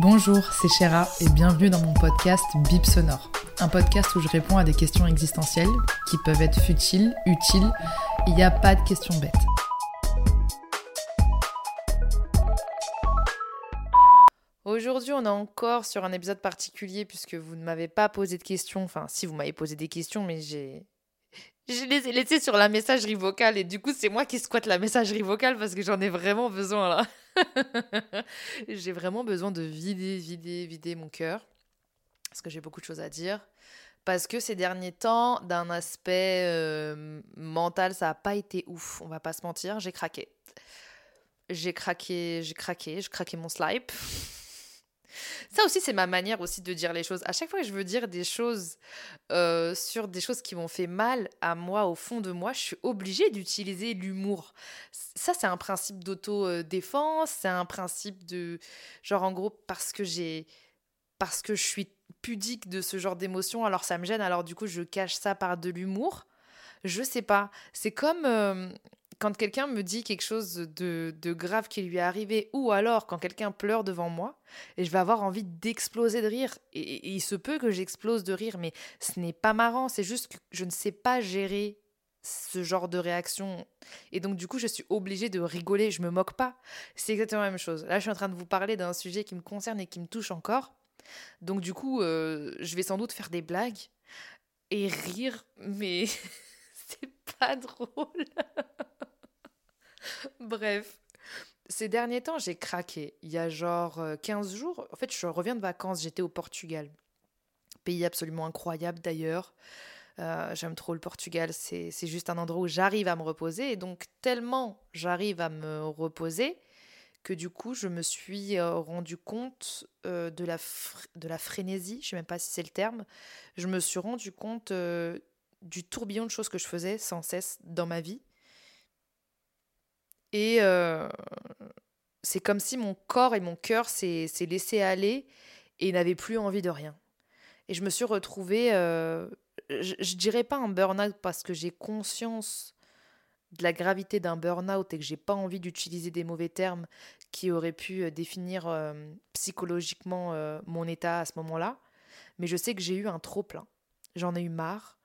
Bonjour, c'est Chéra et bienvenue dans mon podcast Bip Sonore. Un podcast où je réponds à des questions existentielles qui peuvent être futiles, utiles. Il n'y a pas de questions bêtes. Aujourd'hui, on est encore sur un épisode particulier puisque vous ne m'avez pas posé de questions. Enfin, si vous m'avez posé des questions, mais j'ai je les ai sur la messagerie vocale et du coup, c'est moi qui squatte la messagerie vocale parce que j'en ai vraiment besoin là. j'ai vraiment besoin de vider, vider, vider mon cœur parce que j'ai beaucoup de choses à dire. Parce que ces derniers temps, d'un aspect euh, mental, ça n'a pas été ouf, on va pas se mentir, j'ai craqué. J'ai craqué, j'ai craqué, j'ai craqué mon slip. Ça aussi, c'est ma manière aussi de dire les choses. À chaque fois que je veux dire des choses euh, sur des choses qui m'ont fait mal à moi, au fond de moi, je suis obligée d'utiliser l'humour. Ça, c'est un principe d'auto-défense, c'est un principe de... Genre, en gros, parce que j'ai... Parce que je suis pudique de ce genre d'émotion, alors ça me gêne, alors du coup, je cache ça par de l'humour. Je sais pas. C'est comme... euh, quand quelqu'un me dit quelque chose de, grave qui lui est arrivé, ou alors quand quelqu'un pleure devant moi, et je vais avoir envie d'exploser de rire. Et il se peut que j'explose de rire, mais ce n'est pas marrant, c'est juste que je ne sais pas gérer ce genre de réaction. Et donc du coup, je suis obligée de rigoler, je me moque pas. C'est exactement la même chose. Là, je suis en train de vous parler d'un sujet qui me concerne et qui me touche encore. Donc du coup, euh, je vais sans doute faire des blagues et rire, mais c'est pas drôle. Bref. Ces derniers temps, j'ai craqué. Il y a genre euh, 15 jours, en fait, je reviens de vacances, j'étais au Portugal. Pays absolument incroyable d'ailleurs. Euh, J'aime trop le Portugal, c'est juste un endroit où j'arrive à me reposer. Et donc, tellement j'arrive à me reposer que du coup, je me suis euh, rendu compte euh, de, la de la frénésie, je sais même pas si c'est le terme. Je me suis rendu compte euh, du tourbillon de choses que je faisais sans cesse dans ma vie. Et euh, c'est comme si mon corps et mon cœur s'est laissé aller et n'avaient plus envie de rien. Et je me suis retrouvée, euh, je, je dirais pas un burn-out parce que j'ai conscience de la gravité d'un burn-out et que j'ai pas envie d'utiliser des mauvais termes qui auraient pu euh, définir psychologiquement mon état à ce moment-là. Mais je sais que j'ai eu un trop-plein. J'en ai eu marre.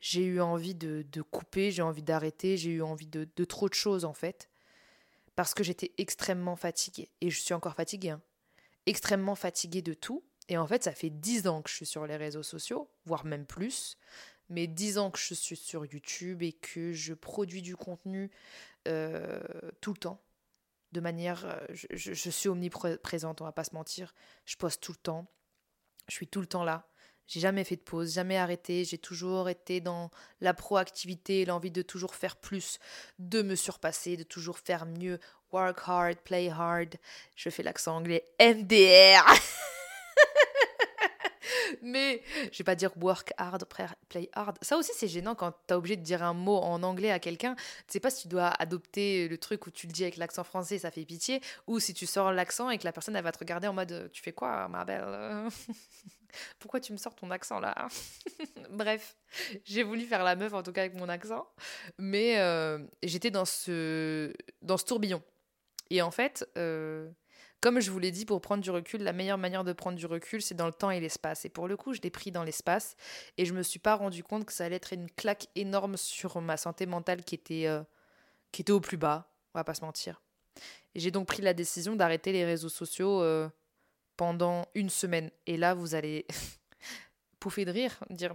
J'ai eu envie de, de couper, j'ai envie d'arrêter, j'ai eu envie de, de trop de choses en fait. Parce que j'étais extrêmement fatiguée. Et je suis encore fatiguée. hein. Extrêmement fatiguée de tout. Et en fait, ça fait 10 ans que je suis sur les réseaux sociaux, voire même plus. Mais 10 ans que je suis sur YouTube et que je produis du contenu euh, tout le temps. De manière. euh, Je, je- je suis omniprésente, on va pas se mentir. Je poste tout le temps. Je suis tout le temps là. J'ai jamais fait de pause, jamais arrêté. J'ai toujours été dans la proactivité, l'envie de toujours faire plus, de me surpasser, de toujours faire mieux. Work hard, play hard. Je fais l'accent anglais MDR. Mais je vais pas dire work hard, play hard. Ça aussi, c'est gênant quand t'es obligé de dire un mot en anglais à quelqu'un. Tu sais pas si tu dois adopter le truc où tu le dis avec l'accent français, ça fait pitié, ou si tu sors l'accent et que la personne elle va te regarder en mode Tu fais quoi, ma belle? Pourquoi tu me sors ton accent là? Bref, j'ai voulu faire la meuf en tout cas avec mon accent, mais euh, j'étais dans ce, dans ce tourbillon. Et en fait, euh, comme je vous l'ai dit, pour prendre du recul, la meilleure manière de prendre du recul, c'est dans le temps et l'espace. Et pour le coup, je l'ai pris dans l'espace et je me suis pas rendu compte que ça allait être une claque énorme sur ma santé mentale qui était, euh, qui était au plus bas, on va pas se mentir. J'ai donc pris la décision d'arrêter les réseaux sociaux euh, pendant une semaine. Et là, vous allez pouffer de rire, dire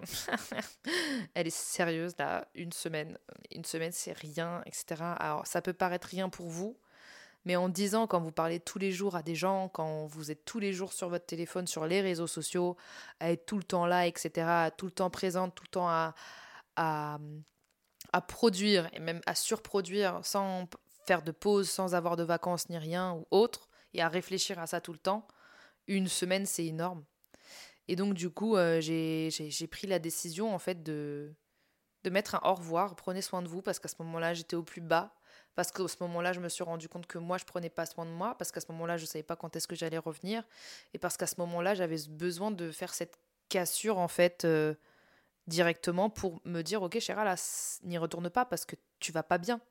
elle est sérieuse là, une semaine, une semaine c'est rien, etc. Alors ça peut paraître rien pour vous, mais en disant quand vous parlez tous les jours à des gens, quand vous êtes tous les jours sur votre téléphone, sur les réseaux sociaux, à être tout le temps là, etc., tout le temps présente, tout le temps à, à, à produire et même à surproduire sans faire de pause, sans avoir de vacances ni rien ou autre, et à réfléchir à ça tout le temps, une semaine, c'est énorme. Et donc, du coup, euh, j'ai pris la décision, en fait, de, de mettre un au revoir, prenez soin de vous, parce qu'à ce moment-là, j'étais au plus bas, parce qu'à ce moment-là, je me suis rendu compte que moi, je prenais pas soin de moi, parce qu'à ce moment-là, je ne savais pas quand est-ce que j'allais revenir, et parce qu'à ce moment-là, j'avais besoin de faire cette cassure, en fait, euh, directement pour me dire, ok, Chéra, là, n'y retourne pas, parce que tu vas pas bien.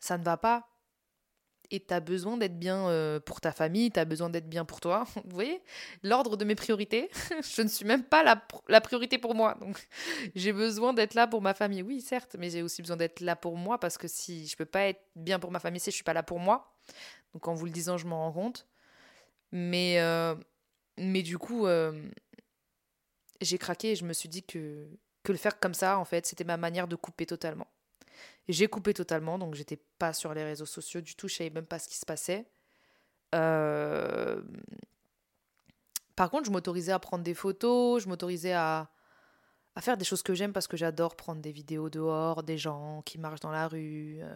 Ça ne va pas, et tu as besoin d'être bien euh, pour ta famille, tu as besoin d'être bien pour toi. Vous voyez? L'ordre de mes priorités, je ne suis même pas la, priorité pour moi. Donc j'ai besoin d'être là pour ma famille. Oui, certes, mais j'ai aussi besoin d'être là pour moi parce que si je peux pas être bien pour ma famille si je suis pas là pour moi. Donc en vous le disant, je m'en rends compte. Mais, euh, mais du coup, euh, j'ai craqué et je me suis dit que, que le faire comme ça, en fait, c'était ma manière de couper totalement. J'ai coupé totalement, donc j'étais pas sur les réseaux sociaux du tout, je savais même pas ce qui se passait. Euh, par contre, je m'autorisais à prendre des photos, je m'autorisais à... à faire des choses que j'aime parce que j'adore prendre des vidéos dehors, des gens qui marchent dans la rue. Euh.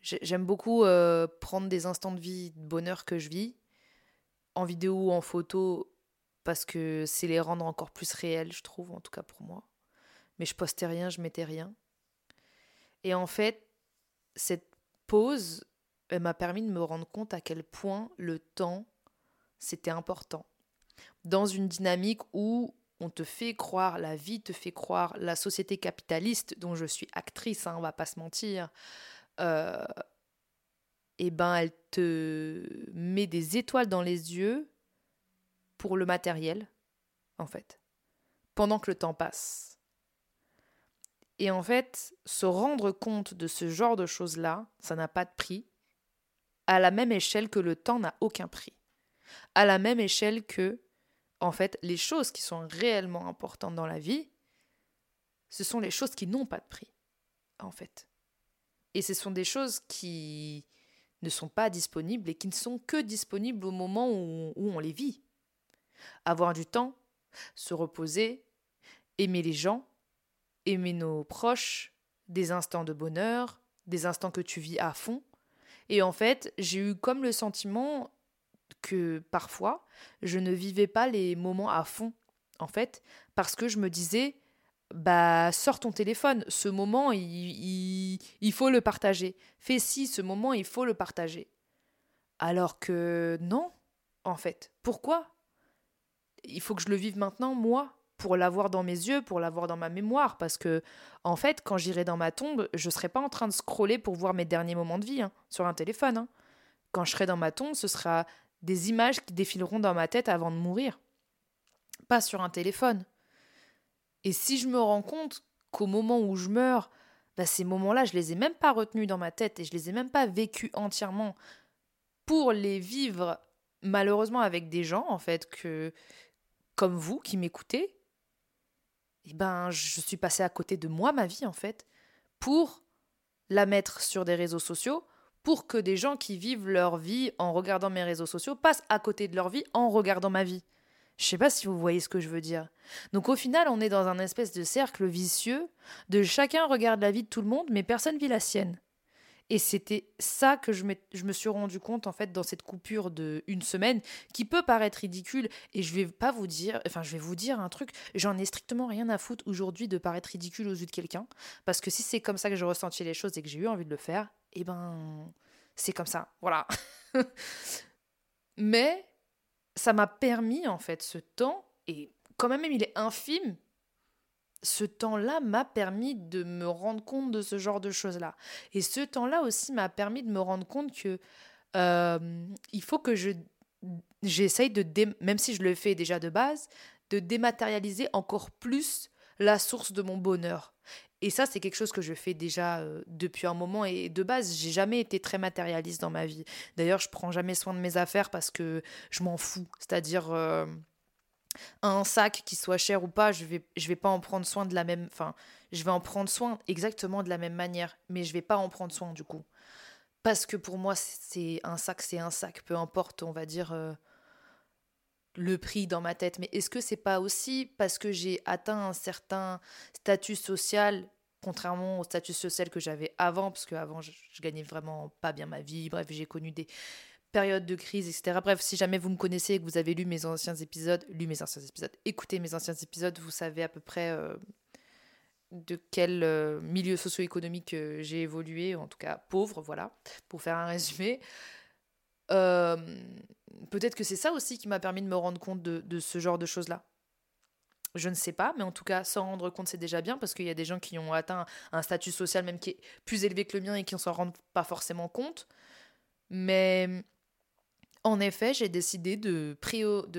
J'aime beaucoup euh, prendre des instants de vie, de bonheur que je vis, en vidéo ou en photo, parce que c'est les rendre encore plus réels, je trouve, en tout cas pour moi. Mais je postais rien, je mettais rien. Et en fait, cette pause m'a permis de me rendre compte à quel point le temps, c'était important. Dans une dynamique où on te fait croire, la vie te fait croire, la société capitaliste dont je suis actrice, hein, on va pas se mentir, euh, eh ben elle te met des étoiles dans les yeux pour le matériel, en fait, pendant que le temps passe. Et en fait, se rendre compte de ce genre de choses-là, ça n'a pas de prix, à la même échelle que le temps n'a aucun prix. À la même échelle que, en fait, les choses qui sont réellement importantes dans la vie, ce sont les choses qui n'ont pas de prix, en fait. Et ce sont des choses qui ne sont pas disponibles et qui ne sont que disponibles au moment où, où on les vit. Avoir du temps, se reposer, aimer les gens, aimer nos proches, des instants de bonheur, des instants que tu vis à fond. Et en fait, j'ai eu comme le sentiment que parfois, je ne vivais pas les moments à fond, en fait, parce que je me disais, bah, sors ton téléphone, ce moment, il, il, faut le partager. Fais ci, ce moment, il faut le partager. Alors que non, en fait. Pourquoi? Il faut que je le vive maintenant, moi pour l'avoir dans mes yeux, pour l'avoir dans ma mémoire, parce que en fait, quand j'irai dans ma tombe, je serai pas en train de scroller pour voir mes derniers moments de vie hein, sur un téléphone. Hein. Quand je serai dans ma tombe, ce sera des images qui défileront dans ma tête avant de mourir, pas sur un téléphone. Et si je me rends compte qu'au moment où je meurs, bah, ces moments-là, je les ai même pas retenus dans ma tête et je les ai même pas vécus entièrement pour les vivre malheureusement avec des gens en fait que comme vous qui m'écoutez eh ben, je suis passée à côté de moi, ma vie, en fait, pour la mettre sur des réseaux sociaux, pour que des gens qui vivent leur vie en regardant mes réseaux sociaux passent à côté de leur vie en regardant ma vie. Je sais pas si vous voyez ce que je veux dire. Donc au final, on est dans un espèce de cercle vicieux de chacun regarde la vie de tout le monde, mais personne vit la sienne. Et c'était ça que je, me suis rendu compte en fait dans cette coupure de une semaine qui peut paraître ridicule. Et je vais pas vous dire enfin je vais vous dire un truc. J'en ai strictement rien à foutre aujourd'hui de paraître ridicule aux yeux de quelqu'un. Parce que si c'est comme ça que je ressentis les choses et que j'ai eu envie de le faire eh ben c'est comme ça. Voilà. Mais ça m'a permis en fait ce temps. Et quand même il est infime ce temps-là m'a permis de me rendre compte de ce genre de choses-là. Et ce temps-là aussi m'a permis de me rendre compte que euh, il faut que je j'essaye de même si je le fais déjà de base, de dématérialiser encore plus la source de mon bonheur. Et ça, c'est quelque chose que je fais déjà euh, depuis un moment. Et de base, j'ai jamais été très matérialiste dans ma vie. D'ailleurs, je prends jamais soin de mes affaires parce que je m'en fous. C'est-à-dire, euh, un sac qui soit cher ou pas, je vais je vais pas en prendre soin de la même enfin, je vais en prendre soin exactement de la même manière, mais je vais pas en prendre soin du coup. Parce que pour moi c'est un sac, c'est un sac, peu importe, on va dire euh, le prix dans ma tête, mais est-ce que c'est pas aussi parce que j'ai atteint un certain statut social, contrairement au statut social que j'avais avant, parce qu'avant je, je gagnais vraiment pas bien ma vie, bref, j'ai connu des périodes de crise, etc. Bref, si jamais vous me connaissez et que vous avez lu mes anciens épisodes, lu mes anciens épisodes, écoutez mes anciens épisodes, vous savez à peu près euh, de quel euh, milieu socio-économique euh, j'ai évolué, en tout cas pauvre, voilà, pour faire un résumé. Peut-être que c'est ça aussi qui m'a permis de me rendre compte de, ce genre de choses-là. Je ne sais pas, mais en tout cas, s'en rendre compte, c'est déjà bien parce qu'il y a des gens qui ont atteint un statut social même qui est plus élevé que le mien et qui ne s'en rendent pas forcément compte. Mais en effet, j'ai décidé de,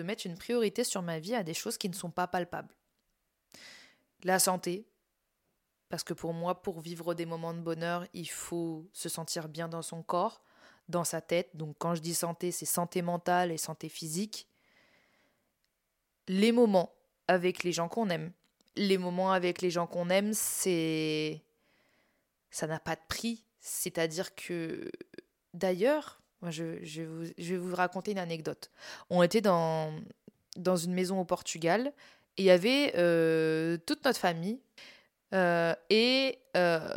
mettre une priorité sur ma vie à des choses qui ne sont pas palpables. La santé, parce que pour moi, pour vivre des moments de bonheur, il faut se sentir bien dans son corps, dans sa tête. Donc quand je dis santé, c'est santé mentale et santé physique. Les moments avec les gens qu'on aime. Les moments avec les gens qu'on aime, c'est... Ça n'a pas de prix. C'est-à-dire que... D'ailleurs, je, je, vais vous raconter une anecdote. On était dans, une maison au Portugal et il y avait euh, toute notre famille. Euh, et euh,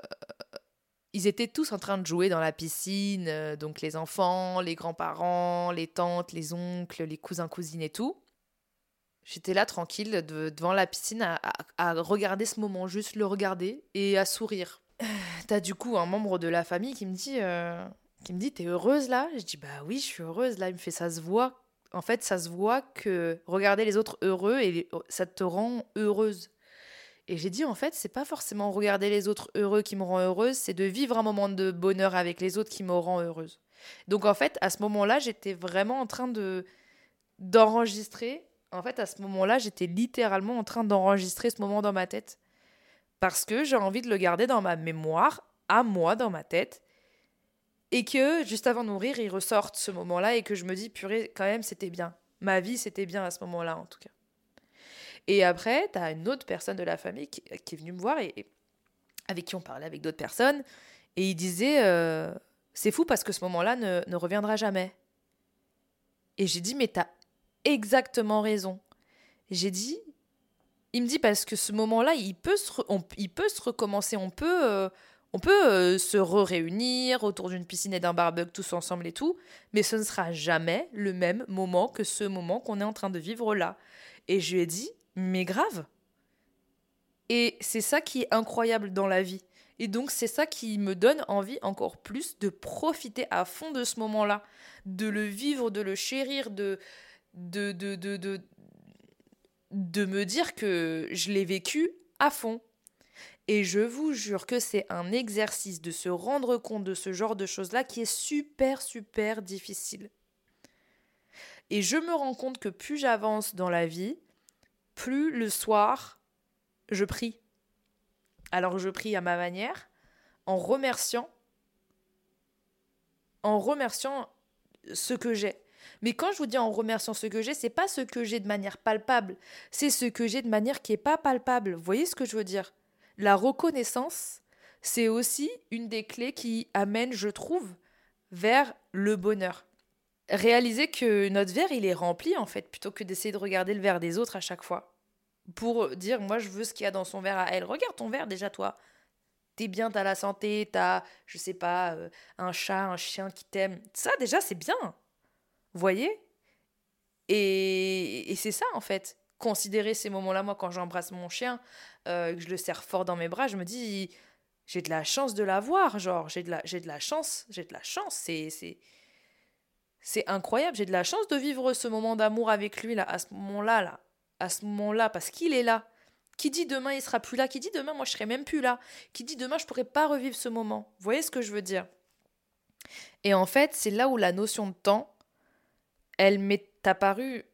ils étaient tous en train de jouer dans la piscine, donc les enfants, les grands-parents, les tantes, les oncles, les cousins, cousines et tout. J'étais là tranquille devant la piscine à, regarder ce moment, juste le regarder et à sourire. T'as du coup un membre de la famille qui me dit, qui me dit, t'es heureuse là? Je dis bah oui, je suis heureuse là. Il me fait ça se voit. En fait, ça se voit que regarder les autres heureux et ça te rend heureuse. Et j'ai dit, en fait, c'est pas forcément regarder les autres heureux qui me rend heureuse, c'est de vivre un moment de bonheur avec les autres qui me rend heureuse. Donc, en fait, à ce moment-là, j'étais vraiment en train de d'enregistrer. En fait, à ce moment-là, j'étais littéralement en train d'enregistrer ce moment dans ma tête. Parce que j'ai envie de le garder dans ma mémoire, à moi, dans ma tête. Et que, juste avant de mourir, il ressorte ce moment-là et que je me dis, purée, quand même, c'était bien. Ma vie, c'était bien à ce moment-là, en tout cas. Et après, tu as une autre personne de la famille qui, est venue me voir et, avec qui on parlait avec d'autres personnes. Et il disait euh, C'est fou parce que ce moment-là ne, reviendra jamais. Et j'ai dit Mais t'as exactement raison. J'ai dit Il me dit Parce que ce moment-là, il, peut se il peut se recommencer. On peut. Euh, on peut euh, se réunir autour d'une piscine et d'un barbecue tous ensemble et tout, mais ce ne sera jamais le même moment que ce moment qu'on est en train de vivre là. Et je lui ai dit, mais grave. Et c'est ça qui est incroyable dans la vie. Et donc c'est ça qui me donne envie encore plus de profiter à fond de ce moment-là, de le vivre, de le chérir, de de, de, de, de, de me dire que je l'ai vécu à fond. Et je vous jure que c'est un exercice de se rendre compte de ce genre de choses-là qui est super, super difficile. Et je me rends compte que plus j'avance dans la vie, plus le soir, je prie. Alors je prie à ma manière, en remerciant, en remerciant ce que j'ai. Mais quand je vous dis en remerciant ce que j'ai, c'est pas ce que j'ai de manière palpable, c'est ce que j'ai de manière qui est pas palpable. Vous voyez ce que je veux dire? La reconnaissance, c'est aussi une des clés qui amène, je trouve, vers le bonheur réaliser que notre verre, il est rempli, en fait, plutôt que d'essayer de regarder le verre des autres à chaque fois. Pour dire, moi, je veux ce qu'il y a dans son verre à elle. Regarde ton verre déjà, toi. T'es bien, t'as la santé, t'as, je sais pas, euh, un chat, un chien qui t'aime. Ça, déjà, c'est bien. Voyez? Et, et c'est ça, en fait. Considérer ces moments-là, moi, quand j'embrasse mon chien, euh, que je le serre fort dans mes bras, je me dis, j'ai de la chance de l'avoir, genre, j'ai de la, de la chance, j'ai de la chance. C'est, c'est, c'est incroyable, j'ai de la chance de vivre ce moment d'amour avec lui là, à ce moment-là, là, à ce moment-là, parce qu'il est là. Qui dit demain il sera plus là Qui dit demain moi je serai même plus là Qui dit demain je pourrai pas revivre ce moment Vous voyez ce que je veux dire? Et en fait, c'est là où la notion de temps, elle m'est apparue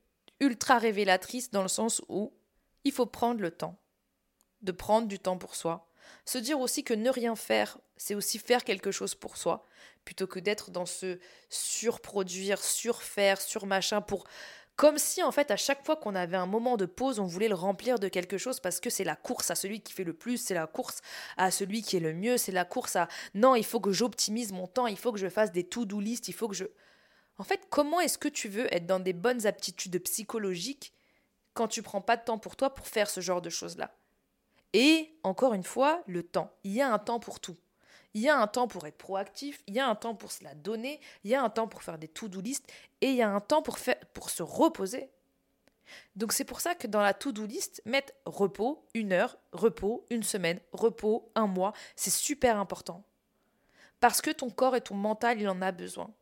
ultra révélatrice dans le sens où il faut prendre le temps, de prendre du temps pour soi, se dire aussi que ne rien faire, c'est aussi faire quelque chose pour soi, plutôt que d'être dans ce surproduire, surfaire, surmachin pour comme si en fait à chaque fois qu'on avait un moment de pause, on voulait le remplir de quelque chose parce que c'est la course à celui qui fait le plus, c'est la course à celui qui est le mieux, c'est la course à non, il faut que j'optimise mon temps, il faut que je fasse des to-do list, il faut que je En fait, comment est-ce que tu veux être dans des bonnes aptitudes psychologiques quand tu prends pas de temps pour toi pour faire ce genre de choses-là? Et encore une fois, le temps. Il y a un temps pour tout. Il y a un temps pour être proactif, il y a un temps pour se la donner, il y a un temps pour faire des to-do list et il y a un temps pour, pour se reposer. Donc c'est pour ça que dans la to-do list, mettre repos, une heure, repos, une semaine, repos, un mois, c'est super important. Parce que ton corps et ton mental, il en a besoin.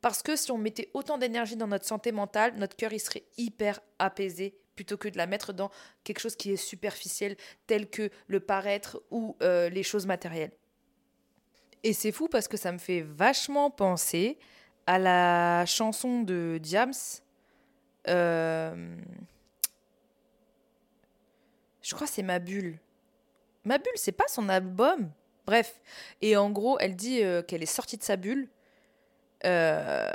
Parce que si on mettait autant d'énergie dans notre santé mentale, notre cœur il serait hyper apaisé plutôt que de la mettre dans quelque chose qui est superficiel tel que le paraître ou euh, les choses matérielles. Et c'est fou parce que ça me fait vachement penser à la chanson de Diams. Euh, je crois c'est Ma Bulle. Ma Bulle, c'est pas son album. Bref. Et en gros, elle dit euh, qu'elle est sortie de sa bulle. Euh,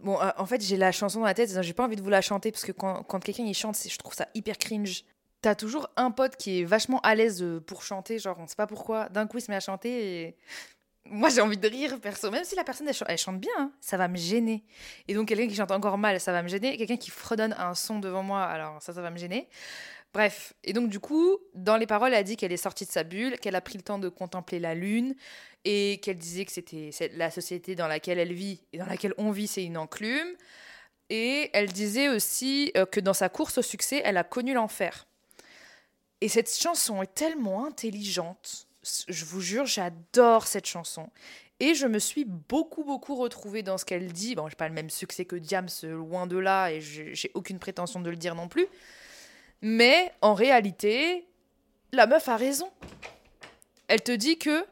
bon, en fait, j'ai la chanson dans la tête, j'ai pas envie de vous la chanter parce que quand, quand quelqu'un y chante, je trouve ça hyper cringe. T'as toujours un pote qui est vachement à l'aise euh, pour chanter, genre on sait pas pourquoi, d'un coup il se met à chanter et moi j'ai envie de rire perso, même si la personne elle, chante bien, hein, ça va me gêner. Et donc quelqu'un qui chante encore mal, ça va me gêner. Quelqu'un qui fredonne un son devant moi, alors ça, ça va me gêner. Bref, et donc du coup, dans les paroles, elle a dit qu'elle est sortie de sa bulle, qu'elle a pris le temps de contempler la lune et qu'elle disait que c'était la société dans laquelle elle vit et dans laquelle on vit, c'est une enclume. Et elle disait aussi euh, que dans sa course au succès, elle a connu l'enfer. Et cette chanson est tellement intelligente. Je vous jure, j'adore cette chanson. Et je me suis beaucoup, beaucoup retrouvée dans ce qu'elle dit. Bon, j'ai pas le même succès que Diams, loin de là, et j'ai aucune prétention de le dire non plus. Mais en réalité, la meuf a raison. Elle te dit que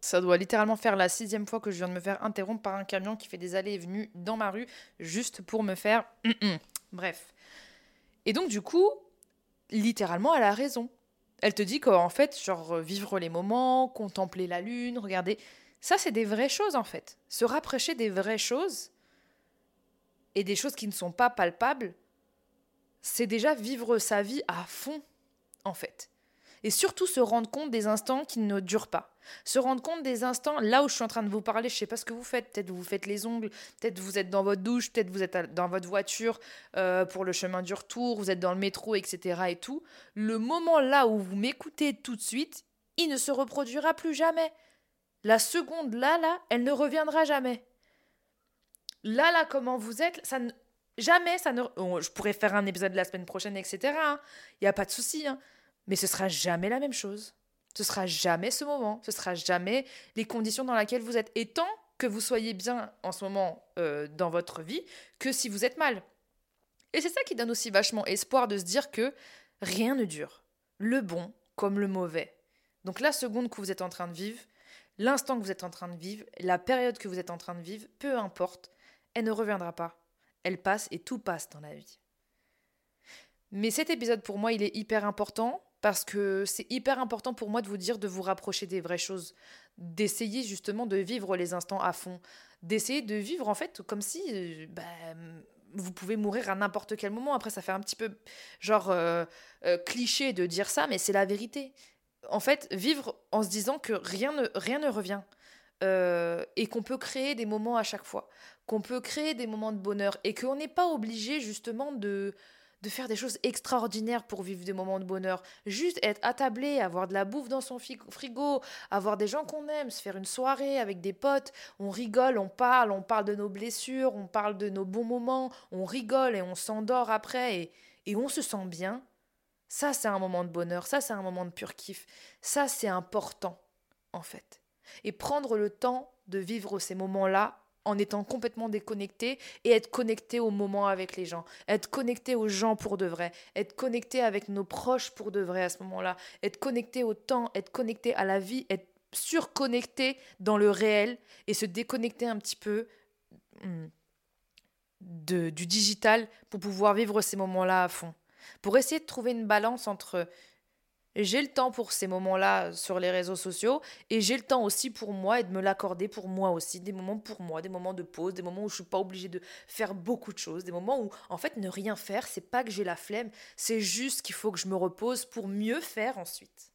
ça doit littéralement faire la sixième fois que je viens de me faire interrompre par un camion qui fait des allées et venues dans ma rue juste pour me faire. Bref. Et donc, du coup, littéralement, elle a raison. Elle te dit qu'en fait, genre, vivre les moments, contempler la lune, regarder. Ça, c'est des vraies choses, en fait. Se rapprocher des vraies choses et des choses qui ne sont pas palpables, c'est déjà vivre sa vie à fond, en fait. Et surtout se rendre compte des instants qui ne durent pas. Se rendre compte des instants, là où je suis en train de vous parler, je sais pas ce que vous faites. Peut-être vous faites les ongles, peut-être vous êtes dans votre douche, peut-être vous êtes dans votre voiture euh, pour le chemin du retour, vous êtes dans le métro, etc. et tout. Le moment là où vous m'écoutez tout de suite, il ne se reproduira plus jamais. La seconde là, là, elle ne reviendra jamais. Là, là, comment vous êtes, ça ne, Jamais ça ne. je pourrais faire un épisode la semaine prochaine, etc. Il n'y a pas de souci. Hein. Mais ce sera jamais la même chose. Ce sera jamais ce moment. Ce sera jamais les conditions dans lesquelles vous êtes. Et tant que vous soyez bien en ce moment euh, dans votre vie que si vous êtes mal. Et c'est ça qui donne aussi vachement espoir de se dire que rien ne dure. Le bon comme le mauvais. Donc la seconde que vous êtes en train de vivre, l'instant que vous êtes en train de vivre, la période que vous êtes en train de vivre, peu importe, elle ne reviendra pas elle passe et tout passe dans la vie. Mais cet épisode pour moi, il est hyper important parce que c'est hyper important pour moi de vous dire de vous rapprocher des vraies choses, d'essayer justement de vivre les instants à fond, d'essayer de vivre en fait comme si euh, bah, vous pouvez mourir à n'importe quel moment. Après, ça fait un petit peu genre euh, euh, cliché de dire ça, mais c'est la vérité. En fait, vivre en se disant que rien ne, rien ne revient. et qu'on peut créer des moments à chaque fois qu'on peut créer des moments de bonheur et qu'on n'est pas obligé justement de, de faire des choses extraordinaires pour vivre des moments de bonheur. Juste être attablé, avoir de la bouffe dans son frigo, avoir des gens qu'on aime, se faire une soirée avec des potes, on rigole, on parle, on parle de nos blessures, on parle de nos bons moments, on rigole et on s'endort après et, et on se sent bien. Ça, c'est un moment de bonheur, ça, c'est un moment de pur kiff. Ça, c'est important, en fait. Et prendre le temps de vivre ces moments-là en étant complètement déconnecté et être connecté au moment avec les gens, être connecté aux gens pour de vrai, être connecté avec nos proches pour de vrai à ce moment-là, être connecté au temps, être connecté à la vie, être surconnecté dans le réel et se déconnecter un petit peu hmm, de, du digital pour pouvoir vivre ces moments-là à fond. Pour essayer de trouver une balance entre j'ai le temps pour ces moments-là sur les réseaux sociaux et j'ai le temps aussi pour moi et de me l'accorder pour moi aussi, des moments pour moi, des moments de pause, des moments où je suis pas obligée de faire beaucoup de choses, des moments où en fait ne rien faire, c'est pas que j'ai la flemme, c'est juste qu'il faut que je me repose pour mieux faire ensuite.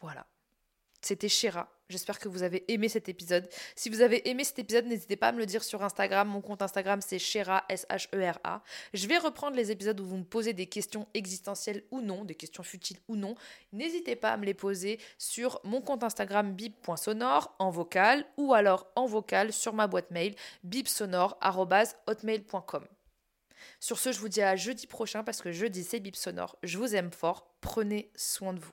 Voilà. C'était Shera. J'espère que vous avez aimé cet épisode. Si vous avez aimé cet épisode, n'hésitez pas à me le dire sur Instagram. Mon compte Instagram, c'est Shera, S-H-E-R-A. Je vais reprendre les épisodes où vous me posez des questions existentielles ou non, des questions futiles ou non. N'hésitez pas à me les poser sur mon compte Instagram bip.sonore en vocal ou alors en vocal sur ma boîte mail bipsonore.hotmail.com. Sur ce, je vous dis à jeudi prochain parce que jeudi, c'est Bip Sonore. Je vous aime fort. Prenez soin de vous.